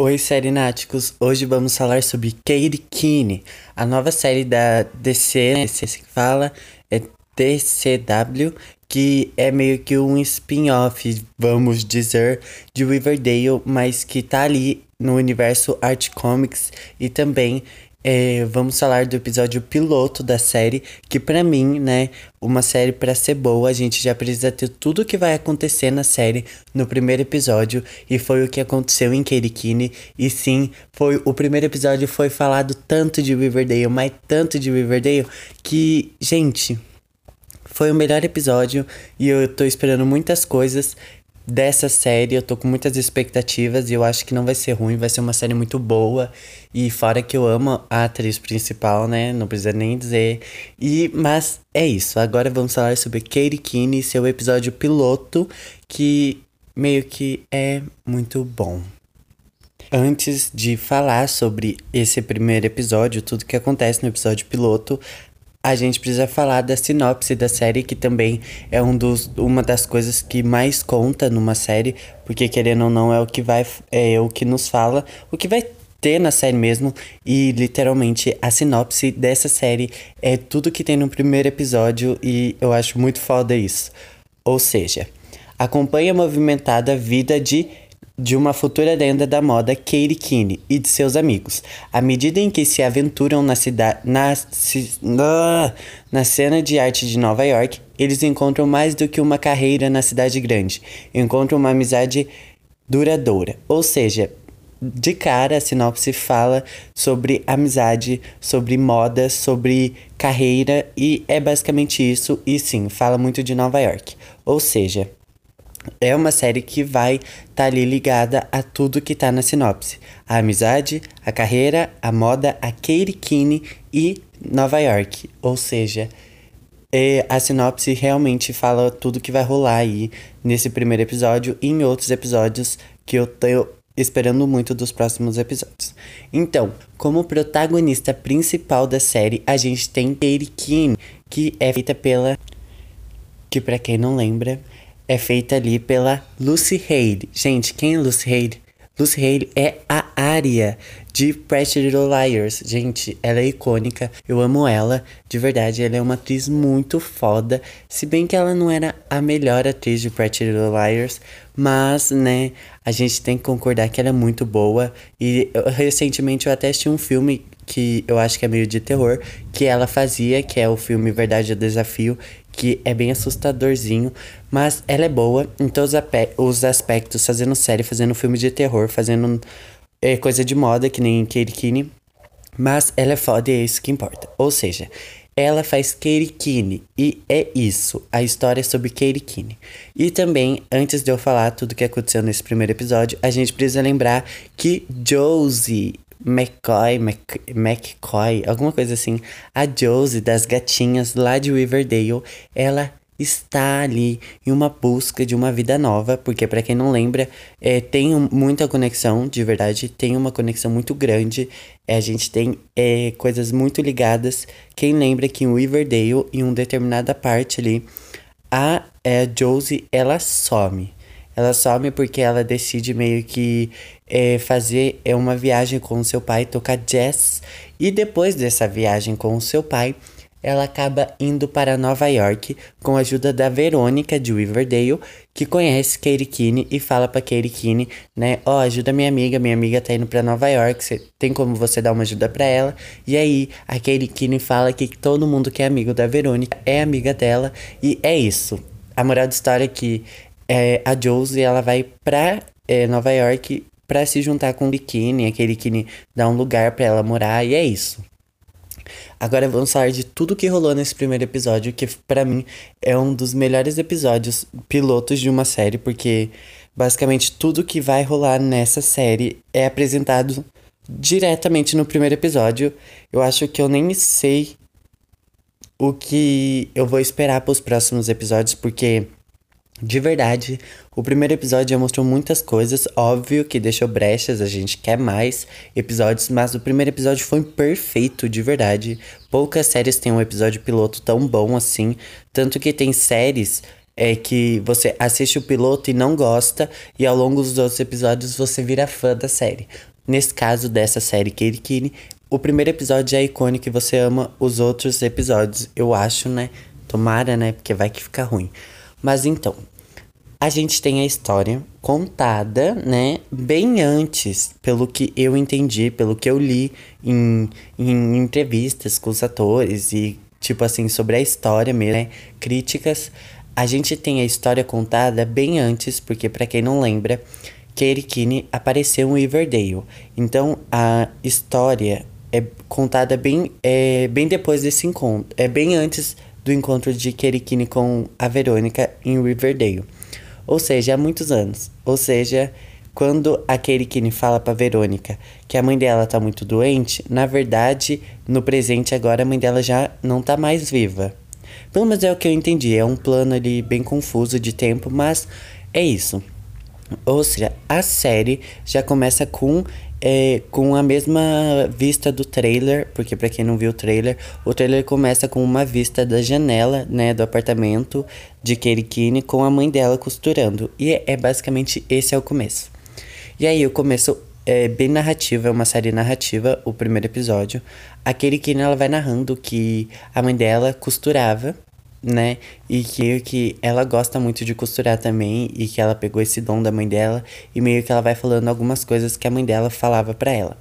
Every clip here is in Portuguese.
Oi, Serináticos! Hoje vamos falar sobre Kate Keane, a nova série da DC, né? se fala, é DCW, que é meio que um spin-off, vamos dizer, de Riverdale, mas que tá ali no universo Art Comics e também é, vamos falar do episódio piloto da série, que para mim, né, uma série para ser boa, a gente já precisa ter tudo o que vai acontecer na série no primeiro episódio, e foi o que aconteceu em Kerikini. E sim, foi o primeiro episódio foi falado tanto de Riverdale, mas tanto de Riverdale que, gente, foi o melhor episódio e eu tô esperando muitas coisas dessa série. Eu tô com muitas expectativas e eu acho que não vai ser ruim, vai ser uma série muito boa. E fora que eu amo a atriz principal, né? Não precisa nem dizer. E mas é isso. Agora vamos falar sobre Katie Keane e seu episódio piloto, que meio que é muito bom. Antes de falar sobre esse primeiro episódio, tudo que acontece no episódio piloto, a gente precisa falar da sinopse da série, que também é um dos, uma das coisas que mais conta numa série, porque querendo ou não é o que vai é o que nos fala, o que vai ter na série mesmo, e literalmente a sinopse dessa série é tudo que tem no primeiro episódio e eu acho muito foda isso. Ou seja, acompanha a movimentada vida de de uma futura lenda da moda, Katie Keane, e de seus amigos. À medida em que se aventuram na cidade. Na, na, na cena de arte de Nova York, eles encontram mais do que uma carreira na cidade grande. Encontram uma amizade duradoura. Ou seja, de cara a sinopse fala sobre amizade, sobre moda, sobre carreira e é basicamente isso. E sim, fala muito de Nova York. Ou seja, é uma série que vai estar tá ali ligada a tudo que tá na sinopse. A amizade, a carreira, a moda, a Katie Keane e Nova York. Ou seja, é, a sinopse realmente fala tudo que vai rolar aí nesse primeiro episódio e em outros episódios que eu tô esperando muito dos próximos episódios. Então, como protagonista principal da série, a gente tem Katie Keane, que é feita pela que para quem não lembra, é feita ali pela Lucy Hale. Gente, quem é Lucy Hale? Lucy Hale é a área de Pretty Little Liars. Gente, ela é icônica. Eu amo ela. De verdade, ela é uma atriz muito foda. Se bem que ela não era a melhor atriz de Pretty Little Liars. Mas, né, a gente tem que concordar que ela é muito boa. E eu, recentemente eu até assisti um filme que eu acho que é meio de terror, que ela fazia, que é o filme Verdade é o Desafio, que é bem assustadorzinho, mas ela é boa em todos os aspectos, fazendo série, fazendo filme de terror, fazendo é, coisa de moda, que nem Katie Keane, mas ela é foda e é isso que importa. Ou seja, ela faz Katie e é isso, a história sobre Katie. E também, antes de eu falar tudo que aconteceu nesse primeiro episódio, a gente precisa lembrar que Josie McCoy, Mc, McCoy, alguma coisa assim. A Josie das gatinhas lá de Riverdale, ela está ali em uma busca de uma vida nova, porque para quem não lembra, é, tem muita conexão, de verdade, tem uma conexão muito grande. É, a gente tem é, coisas muito ligadas. Quem lembra que em Riverdale, em uma determinada parte ali, a é, Josie ela some. Ela some porque ela decide meio que é, fazer é, uma viagem com o seu pai, tocar jazz. E depois dessa viagem com o seu pai, ela acaba indo para Nova York com a ajuda da Verônica de Riverdale, que conhece Katie Keane e fala para Katie Keane, né, ó, oh, ajuda minha amiga, minha amiga tá indo para Nova York, cê, tem como você dar uma ajuda para ela? E aí a Katie fala que todo mundo que é amigo da Verônica é amiga dela e é isso. A moral da história é que é, a Josie ela vai pra é, Nova York para se juntar com o Bikini, aquele que dá um lugar para ela morar, e é isso. Agora vamos falar de tudo que rolou nesse primeiro episódio, que para mim é um dos melhores episódios pilotos de uma série, porque basicamente tudo que vai rolar nessa série é apresentado diretamente no primeiro episódio. Eu acho que eu nem sei o que eu vou esperar para os próximos episódios, porque de verdade, o primeiro episódio já mostrou muitas coisas, óbvio que deixou brechas, a gente quer mais episódios, mas o primeiro episódio foi perfeito, de verdade. Poucas séries têm um episódio piloto tão bom assim, tanto que tem séries é que você assiste o piloto e não gosta, e ao longo dos outros episódios você vira fã da série. Nesse caso dessa série Kirikini, o primeiro episódio é icônico e você ama os outros episódios, eu acho, né? Tomara, né? Porque vai que fica ruim. Mas então, a gente tem a história contada, né, bem antes, pelo que eu entendi, pelo que eu li em, em entrevistas com os atores e, tipo assim, sobre a história mesmo, né, críticas. A gente tem a história contada bem antes, porque para quem não lembra, Katie Kinney apareceu em Riverdale. Então, a história é contada bem, é, bem depois desse encontro, é bem antes do encontro de Kinney com a Verônica em Riverdale. Ou seja, há muitos anos. Ou seja, quando a Katie fala pra Verônica que a mãe dela tá muito doente, na verdade, no presente agora a mãe dela já não tá mais viva. Pelo menos é o que eu entendi. É um plano ali bem confuso de tempo, mas é isso. Ou seja, a série já começa com é, com a mesma vista do trailer, porque para quem não viu o trailer, o trailer começa com uma vista da janela, né, do apartamento de Kerikini com a mãe dela costurando. E é, é basicamente esse é o começo. E aí o começo é bem narrativa, é uma série narrativa, o primeiro episódio. A Kerikini ela vai narrando que a mãe dela costurava né? E que, que ela gosta muito de costurar também e que ela pegou esse dom da mãe dela e meio que ela vai falando algumas coisas que a mãe dela falava para ela.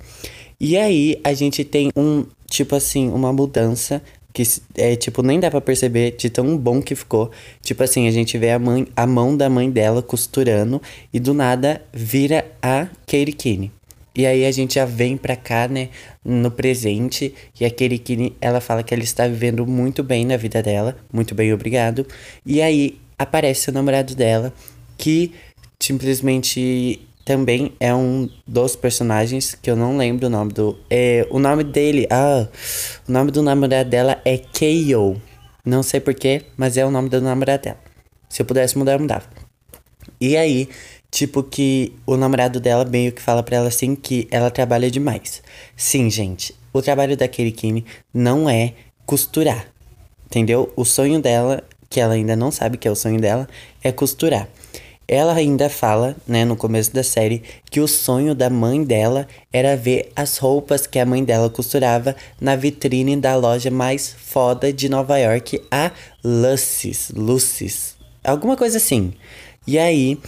E aí a gente tem um, tipo assim, uma mudança que é tipo nem dá para perceber de tão bom que ficou. Tipo assim, a gente vê a mãe, a mão da mãe dela costurando e do nada vira a Katie Kinney. E aí a gente já vem pra cá, né, no presente, e a Kirikini, ela fala que ela está vivendo muito bem na vida dela, muito bem, obrigado. E aí aparece o namorado dela, que simplesmente também é um dos personagens que eu não lembro o nome do. É, o nome dele, ah, o nome do namorado dela é K.O. Não sei porquê, mas é o nome do namorado dela. Se eu pudesse mudar, eu mudava. E aí, Tipo que o namorado dela meio que fala pra ela assim que ela trabalha demais. Sim, gente, o trabalho da Kirikini não é costurar. Entendeu? O sonho dela, que ela ainda não sabe que é o sonho dela, é costurar. Ela ainda fala, né, no começo da série, que o sonho da mãe dela era ver as roupas que a mãe dela costurava na vitrine da loja mais foda de Nova York, a Lucy's, Lucy's, alguma coisa assim. E aí,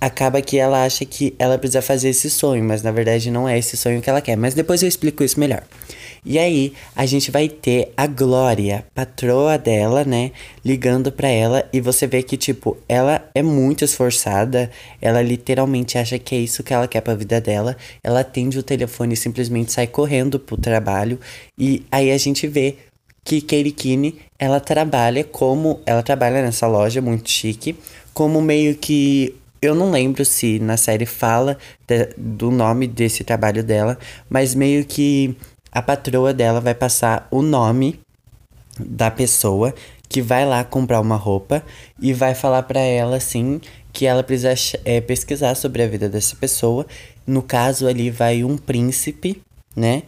acaba que ela acha que ela precisa fazer esse sonho, mas na verdade não é esse sonho que ela quer. Mas depois eu explico isso melhor. E aí, a gente vai ter a Glória, patroa dela, né, ligando para ela e você vê que tipo, ela é muito esforçada, ela literalmente acha que é isso que ela quer para vida dela. Ela atende o telefone e simplesmente sai correndo pro trabalho e aí a gente vê que Kinney, ela trabalha como ela trabalha nessa loja muito chique, como meio que eu não lembro se na série fala de, do nome desse trabalho dela, mas meio que a patroa dela vai passar o nome da pessoa que vai lá comprar uma roupa e vai falar para ela assim que ela precisa é, pesquisar sobre a vida dessa pessoa. No caso ali vai um príncipe, né?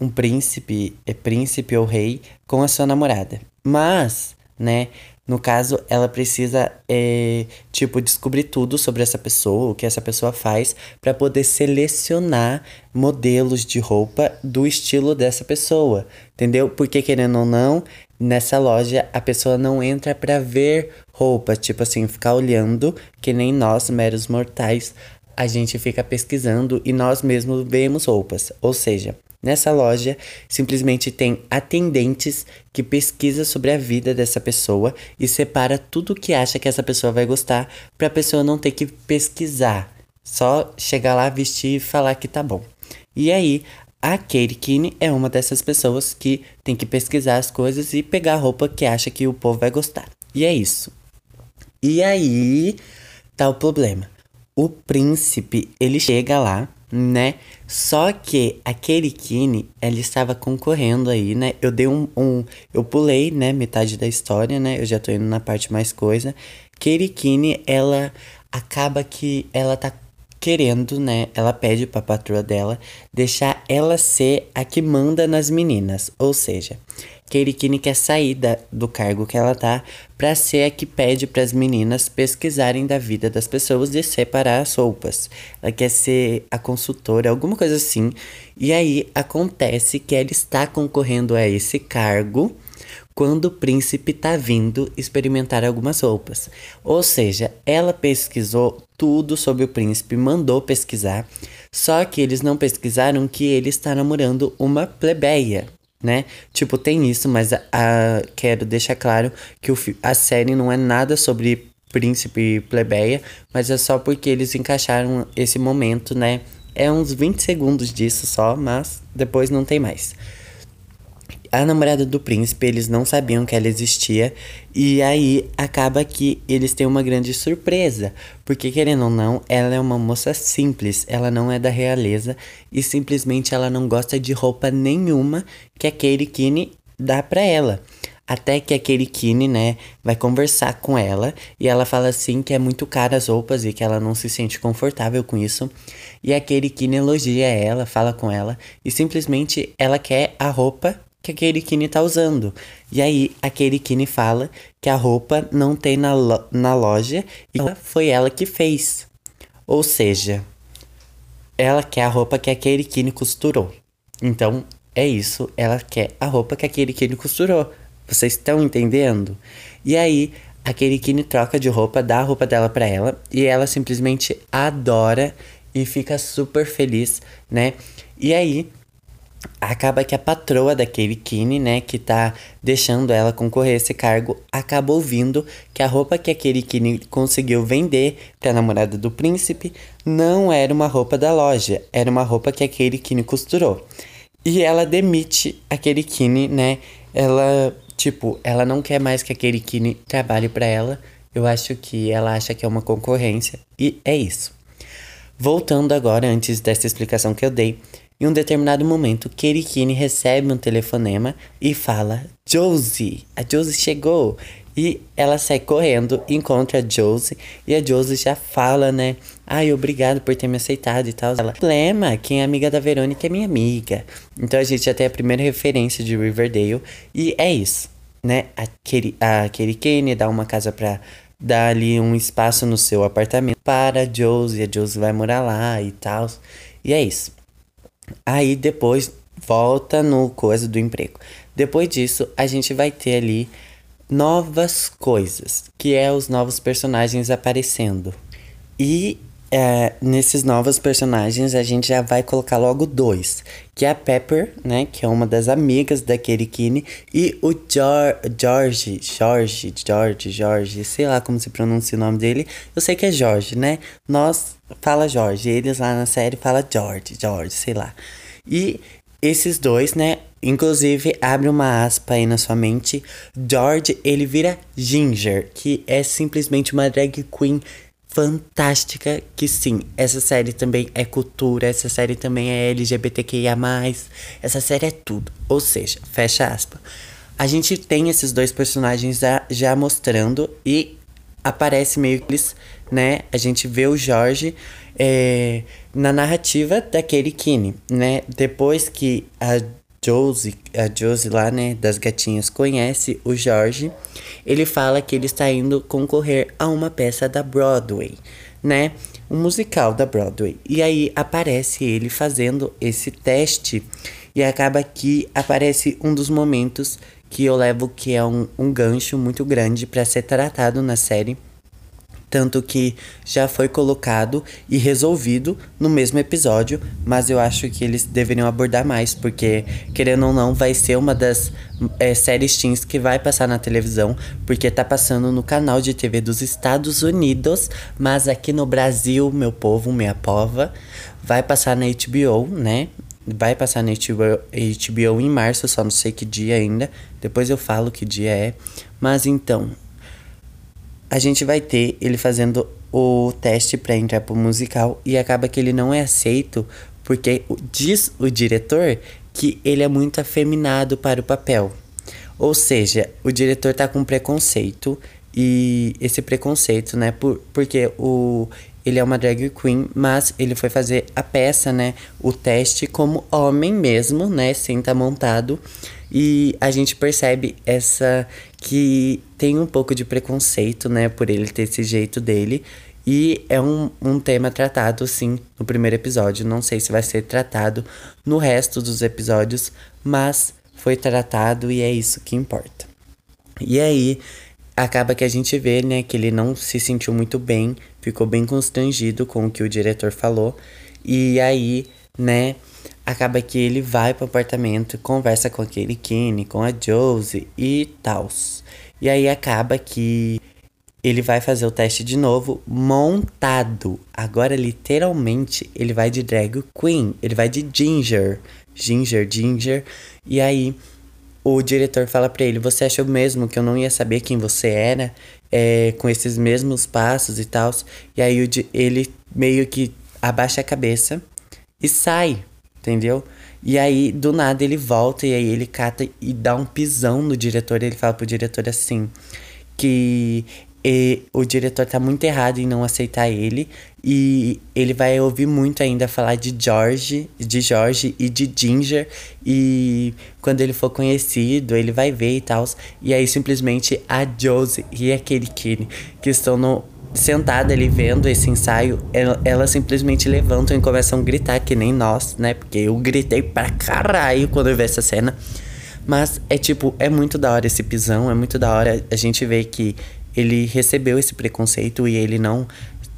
Um príncipe, é príncipe ou rei com a sua namorada. Mas, né, no caso, ela precisa, é, tipo, descobrir tudo sobre essa pessoa, o que essa pessoa faz, para poder selecionar modelos de roupa do estilo dessa pessoa, entendeu? Porque, querendo ou não, nessa loja a pessoa não entra para ver roupa, tipo assim, ficar olhando, que nem nós, meros mortais, a gente fica pesquisando e nós mesmos vemos roupas. Ou seja, Nessa loja, simplesmente tem atendentes que pesquisa sobre a vida dessa pessoa e separa tudo que acha que essa pessoa vai gostar para a pessoa não ter que pesquisar, só chegar lá, vestir e falar que tá bom. E aí, a Katie Kinney é uma dessas pessoas que tem que pesquisar as coisas e pegar a roupa que acha que o povo vai gostar. E é isso. E aí tá o problema. O príncipe, ele chega lá né? Só que a Kerikini, ela estava concorrendo aí, né? Eu dei um, um, Eu pulei, né? Metade da história, né? Eu já tô indo na parte mais coisa. Kerikini, ela acaba que ela tá querendo, né? Ela pede pra patroa dela deixar ela ser a que manda nas meninas. Ou seja, Keirikini quer sair da, do cargo que ela tá para ser a que pede para as meninas pesquisarem da vida das pessoas e separar as roupas. Ela quer ser a consultora, alguma coisa assim. E aí acontece que ela está concorrendo a esse cargo quando o príncipe tá vindo experimentar algumas roupas. Ou seja, ela pesquisou tudo sobre o príncipe, mandou pesquisar, só que eles não pesquisaram que ele está namorando uma plebeia, né? Tipo, tem isso, mas a, a quero deixar claro que o, a série não é nada sobre príncipe e plebeia, mas é só porque eles encaixaram esse momento, né? É uns 20 segundos disso só, mas depois não tem mais a namorada do príncipe, eles não sabiam que ela existia. E aí acaba que eles têm uma grande surpresa. Porque, querendo ou não, ela é uma moça simples, ela não é da realeza. E simplesmente ela não gosta de roupa nenhuma que a Katie Kinney dá pra ela. Até que a Katie né, vai conversar com ela e ela fala assim que é muito cara as roupas e que ela não se sente confortável com isso. E a Katie elogia ela, fala com ela e simplesmente ela quer a roupa que a Keirikini tá usando. E aí a Keirikini fala que a roupa não tem na, lo na loja e foi ela que fez. Ou seja, ela quer a roupa que a Keirikini costurou. Então é isso, ela quer a roupa que a Keirikini costurou. Vocês estão entendendo? E aí a Keirikini troca de roupa, dá a roupa dela para ela e ela simplesmente adora e fica super feliz, né? E aí acaba que a patroa daquele Kine, né, que tá deixando ela concorrer a esse cargo, acaba ouvindo que a roupa que aquele Kine conseguiu vender pra namorada do príncipe não era uma roupa da loja, era uma roupa que aquele Kine costurou. E ela demite aquele Kine, né, ela, tipo, ela não quer mais que aquele Kine trabalhe para ela, eu acho que ela acha que é uma concorrência, e é isso. Voltando agora, antes dessa explicação que eu dei, em um determinado momento, Kirikini recebe um telefonema e fala: Josie, a Josie chegou. E ela sai correndo, encontra a Josie e a Josie já fala, né? Ai, obrigado por ter me aceitado e tal. Ela, problema, quem é amiga da Verônica é minha amiga. Então a gente já tem a primeira referência de Riverdale e é isso, né? A Keri, a Keri dá uma casa pra dar ali um espaço no seu apartamento para a Josie. A Josie vai morar lá e tal. E é isso. Aí depois volta no coisa do emprego. Depois disso, a gente vai ter ali novas coisas, que é os novos personagens aparecendo. E é, nesses novos personagens a gente já vai colocar logo dois, que é a Pepper, né, que é uma das amigas da Kerikini, e o George, George, George, George, George, sei lá como se pronuncia o nome dele. Eu sei que é George, né? Nós fala George, eles lá na série fala George, George, sei lá. E esses dois, né, inclusive abre uma aspa aí na sua mente, George, ele vira Ginger, que é simplesmente uma drag queen fantástica que sim, essa série também é cultura, essa série também é LGBTQIA+, essa série é tudo. Ou seja, fecha aspas. A gente tem esses dois personagens já, já mostrando e aparece meio que eles, né? A gente vê o Jorge é, na narrativa daquele Kine, né? Depois que a Josie, a Josie lá, né, das gatinhas, conhece o Jorge, ele fala que ele está indo concorrer a uma peça da Broadway, né? Um musical da Broadway. E aí aparece ele fazendo esse teste e acaba que aparece um dos momentos que eu levo que é um, um gancho muito grande para ser tratado na série tanto que já foi colocado e resolvido no mesmo episódio, mas eu acho que eles deveriam abordar mais, porque, querendo ou não, vai ser uma das é, séries teens que vai passar na televisão, porque tá passando no canal de TV dos Estados Unidos, mas aqui no Brasil, meu povo, minha pova, vai passar na HBO, né? Vai passar na HBO, HBO em março, só não sei que dia ainda. Depois eu falo que dia é. Mas então, a gente vai ter ele fazendo o teste para entrar pro musical e acaba que ele não é aceito porque diz o diretor que ele é muito afeminado para o papel. Ou seja, o diretor tá com preconceito e esse preconceito, né, por, porque o ele é uma drag queen, mas ele foi fazer a peça, né? O teste como homem mesmo, né? Sem estar tá montado. E a gente percebe essa que tem um pouco de preconceito, né? Por ele ter esse jeito dele. E é um, um tema tratado, sim, no primeiro episódio. Não sei se vai ser tratado no resto dos episódios, mas foi tratado e é isso que importa. E aí, acaba que a gente vê, né, que ele não se sentiu muito bem, ficou bem constrangido com o que o diretor falou. E aí, né, acaba que ele vai pro apartamento, conversa com aquele Kenny, com a Josie e tal. E aí acaba que ele vai fazer o teste de novo montado. Agora, literalmente, ele vai de drag queen. Ele vai de ginger. Ginger, ginger. E aí, o diretor fala pra ele: Você achou mesmo que eu não ia saber quem você era? É, com esses mesmos passos e tal. E aí, ele meio que abaixa a cabeça e sai, entendeu? E aí, do nada, ele volta e aí ele cata e dá um pisão no diretor. Ele fala pro diretor assim: que e o diretor tá muito errado em não aceitar ele. E ele vai ouvir muito ainda falar de George, de George e de Ginger. E quando ele for conhecido, ele vai ver e tal. E aí simplesmente a Josie e aquele Kenny que estão no, sentada ali vendo esse ensaio, ela, simplesmente levantam e começam a gritar, que nem nós, né? Porque eu gritei pra caralho quando eu vi essa cena. Mas é tipo, é muito da hora esse pisão, é muito da hora a gente ver que ele recebeu esse preconceito e ele não,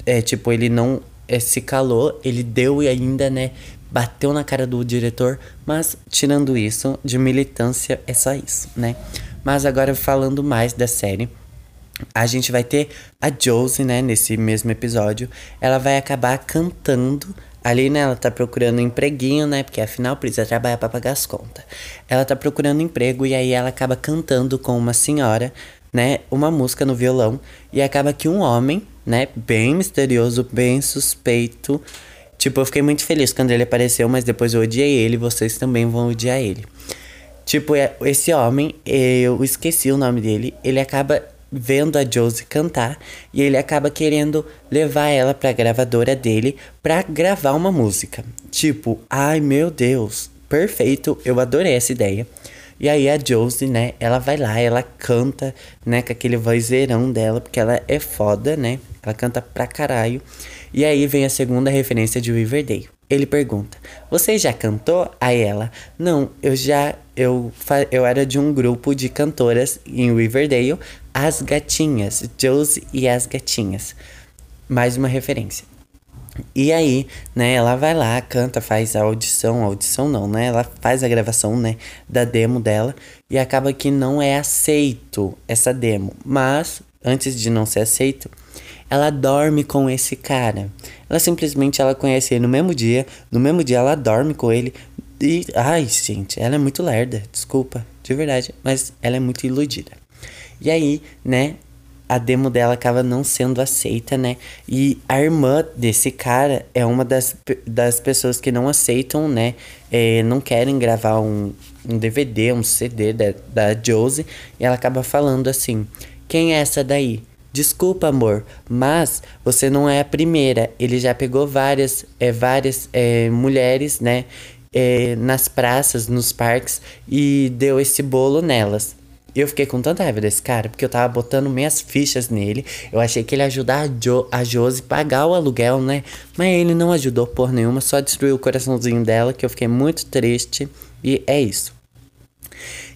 é, tipo, ele não é, se calou, ele deu e ainda, né, bateu na cara do diretor, mas tirando isso, de militância é só isso, né? Mas agora falando mais da série, a gente vai ter a Josie, né, nesse mesmo episódio, ela vai acabar cantando Ali, né, ela tá procurando um empreguinho, né? Porque afinal precisa trabalhar para pagar as contas. Ela tá procurando emprego e aí ela acaba cantando com uma senhora né, uma música no violão e acaba que um homem, né, bem misterioso, bem suspeito, tipo, eu fiquei muito feliz quando ele apareceu, mas depois eu odiei ele, vocês também vão odiar ele. Tipo, é, esse homem, eu esqueci o nome dele, ele acaba vendo a Josie cantar e ele acaba querendo levar ela pra gravadora dele pra gravar uma música. Tipo, ai meu Deus, perfeito, eu adorei essa ideia. E aí a Josie, né, ela vai lá, ela canta, né, com aquele vozeirão dela, porque ela é foda, né? Ela canta pra caralho. E aí vem a segunda referência de Riverdale. Ele pergunta: "Você já cantou?" Aí ela: "Não, eu já eu eu era de um grupo de cantoras em Riverdale, As Gatinhas, Josie e as Gatinhas." Mais uma referência. E aí, né, ela vai lá, canta, faz a audição, audição não, né? Ela faz a gravação, né, da demo dela e acaba que não é aceito essa demo. Mas antes de não ser aceito, ela dorme com esse cara. Ela simplesmente ela conhece ele no mesmo dia, no mesmo dia ela dorme com ele e ai, gente, ela é muito lerda, desculpa, de verdade, mas ela é muito iludida. E aí, né, a demo dela acaba não sendo aceita, né? E a irmã desse cara é uma das, das pessoas que não aceitam, né? É, não querem gravar um, um DVD, um CD da, da Josie. E ela acaba falando assim: Quem é essa daí? Desculpa, amor, mas você não é a primeira. Ele já pegou várias, é, várias é, mulheres, né? É, nas praças, nos parques e deu esse bolo nelas. Eu fiquei com tanta raiva desse cara, porque eu tava botando minhas fichas nele. Eu achei que ele ia ajudar a, jo a Josie pagar o aluguel, né? Mas ele não ajudou por nenhuma, só destruiu o coraçãozinho dela, que eu fiquei muito triste. E é isso.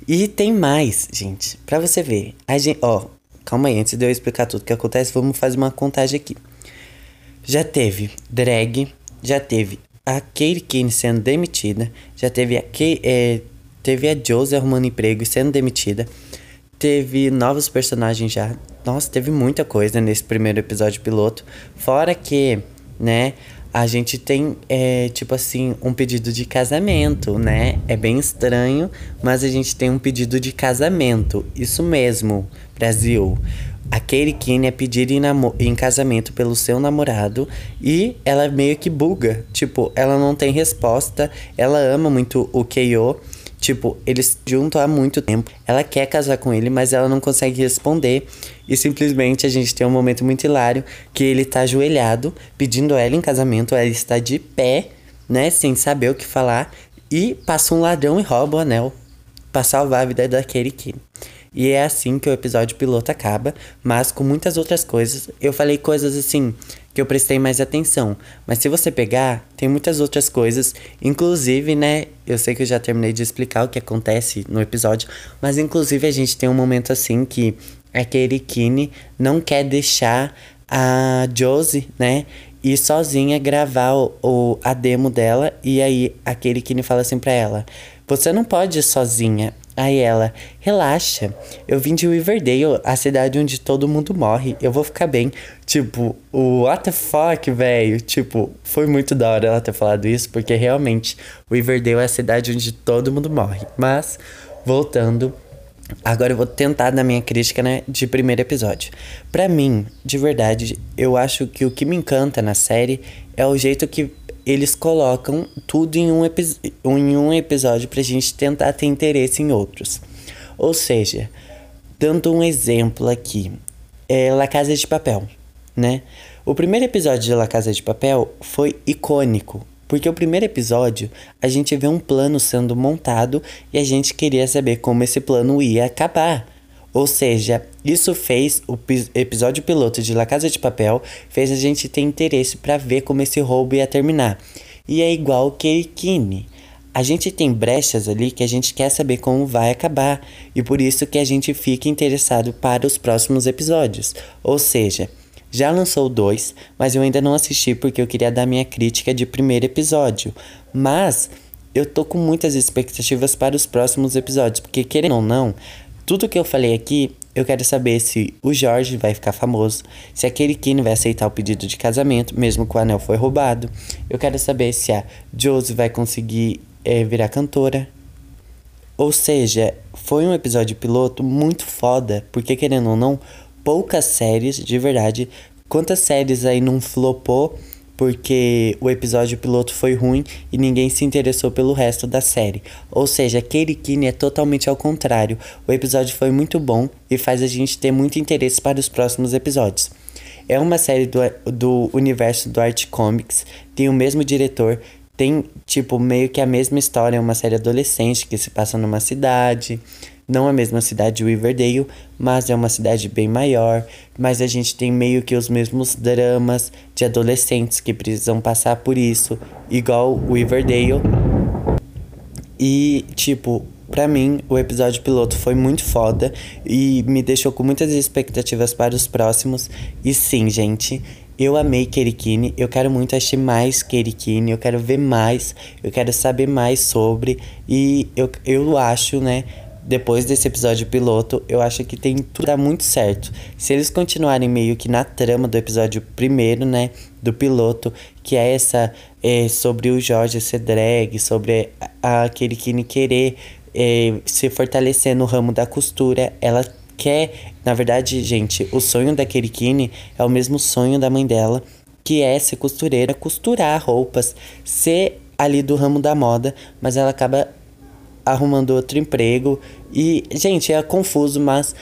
E tem mais, gente, pra você ver. A gente, ó, calma aí, antes de eu explicar tudo que acontece, vamos fazer uma contagem aqui. Já teve drag, já teve a Katie Kane sendo demitida, já teve a Kay, é, teve a Josie arrumando emprego e sendo demitida teve novos personagens já. Nossa, teve muita coisa nesse primeiro episódio piloto. Fora que, né, a gente tem, é, tipo assim, um pedido de casamento, né? É bem estranho, mas a gente tem um pedido de casamento. Isso mesmo, Brasil. A Katie Keane é pedir em, em, casamento pelo seu namorado e ela meio que buga. Tipo, ela não tem resposta, ela ama muito o K.O. Tipo, eles juntam há muito tempo. Ela quer casar com ele, mas ela não consegue responder. E simplesmente a gente tem um momento muito hilário que ele tá ajoelhado, pedindo ela em casamento. Ela está de pé, né? Sem saber o que falar. E passa um ladrão e rouba o anel para salvar a vida da Katie E é assim que o episódio piloto acaba, mas com muitas outras coisas. Eu falei coisas assim que eu prestei mais atenção, mas se você pegar, tem muitas outras coisas, inclusive, né, eu sei que eu já terminei de explicar o que acontece no episódio, mas inclusive a gente tem um momento assim que a Katie Kinney não quer deixar a Josie, né, ir sozinha gravar o, o, a demo dela. E aí aquele Kinney fala assim pra ela: Você não pode ir sozinha. Aí ela, relaxa, eu vim de Riverdale, a cidade onde todo mundo morre, eu vou ficar bem. Tipo, o what the fuck, velho? Tipo, foi muito da hora ela ter falado isso, porque realmente Riverdale é a cidade onde todo mundo morre. Mas, voltando Agora eu vou tentar dar minha crítica, né, de primeiro episódio. Para mim, de verdade, eu acho que o que me encanta na série é o jeito que eles colocam tudo em um, em um episódio pra gente tentar ter interesse em outros. Ou seja, dando um exemplo aqui, é La Casa de Papel, né? O primeiro episódio de La Casa de Papel foi icônico, porque o primeiro episódio a gente vê um plano sendo montado e a gente queria saber como esse plano ia acabar. Ou seja, isso fez o episódio piloto de La Casa de Papel, fez a gente ter interesse para ver como esse roubo ia terminar. E é igual Keikine. A gente tem brechas ali que a gente quer saber como vai acabar, e por isso que a gente fica interessado para os próximos episódios. Ou seja, já lançou dois, mas eu ainda não assisti porque eu queria dar minha crítica de primeiro episódio. Mas eu tô com muitas expectativas para os próximos episódios, porque querendo ou não, tudo que eu falei aqui, eu quero saber se o Jorge vai ficar famoso, se aquele Kine vai aceitar o pedido de casamento, mesmo que o anel foi roubado. Eu quero saber se a Josie vai conseguir é, virar cantora. Ou seja, foi um episódio piloto muito foda, porque querendo ou não, poucas séries, de verdade. Quantas séries aí não flopou porque o episódio piloto foi ruim e ninguém se interessou pelo resto da série. Ou seja, Keirikini é totalmente ao contrário. O episódio foi muito bom e faz a gente ter muito interesse para os próximos episódios. É uma série do, do universo do Art Comics, tem o mesmo diretor, tem tipo meio que a mesma história, é uma série adolescente que se passa numa cidade não a mesma cidade de Riverdale, mas é uma cidade bem maior. Mas a gente tem meio que os mesmos dramas de adolescentes que precisam passar por isso, igual Riverdale. E, tipo, pra mim, o episódio piloto foi muito foda e me deixou com muitas expectativas para os próximos. E sim, gente, eu amei Kerikini, eu quero muito assistir mais Kerikini, eu quero ver mais, eu quero saber mais sobre. E eu, eu acho, né, depois desse episódio piloto, eu acho que tem tudo muito certo. Se eles continuarem meio que na trama do episódio primeiro, né, do piloto, que é essa é, sobre o Jorge ser drag, sobre a, aquele que querer é, se fortalecer no ramo da costura, ela quer, na verdade, gente, o sonho da Kirikini é o mesmo sonho da mãe dela, que é ser costureira, costurar roupas, ser ali do ramo da moda, mas ela acaba arrumando outro emprego. E, gente, é confuso, mas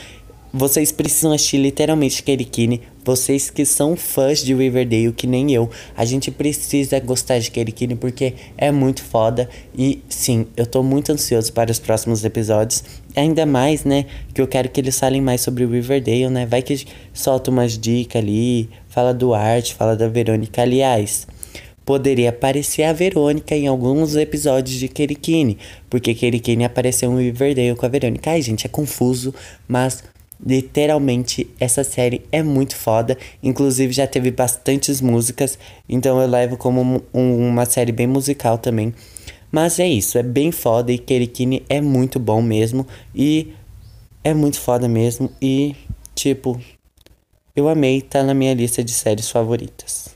vocês precisam assistir literalmente Kerikini. Vocês que são fãs de Riverdale, que nem eu, a gente precisa gostar de Kerikini porque é muito foda. E sim, eu tô muito ansioso para os próximos episódios. Ainda mais, né, que eu quero que eles falem mais sobre Riverdale, né? Vai que solta umas dicas ali, fala do Art, fala da Verônica. Aliás, poderia aparecer a Verônica em alguns episódios de Kerikini, porque Kerikini apareceu em Riverdale com a Verônica. Ai, gente, é confuso, mas literalmente essa série é muito foda. Inclusive já teve bastantes músicas, então eu levo como um, uma série bem musical também. Mas é isso, é bem foda e Kerikini é muito bom mesmo e é muito foda mesmo e tipo eu amei, tá na minha lista de séries favoritas.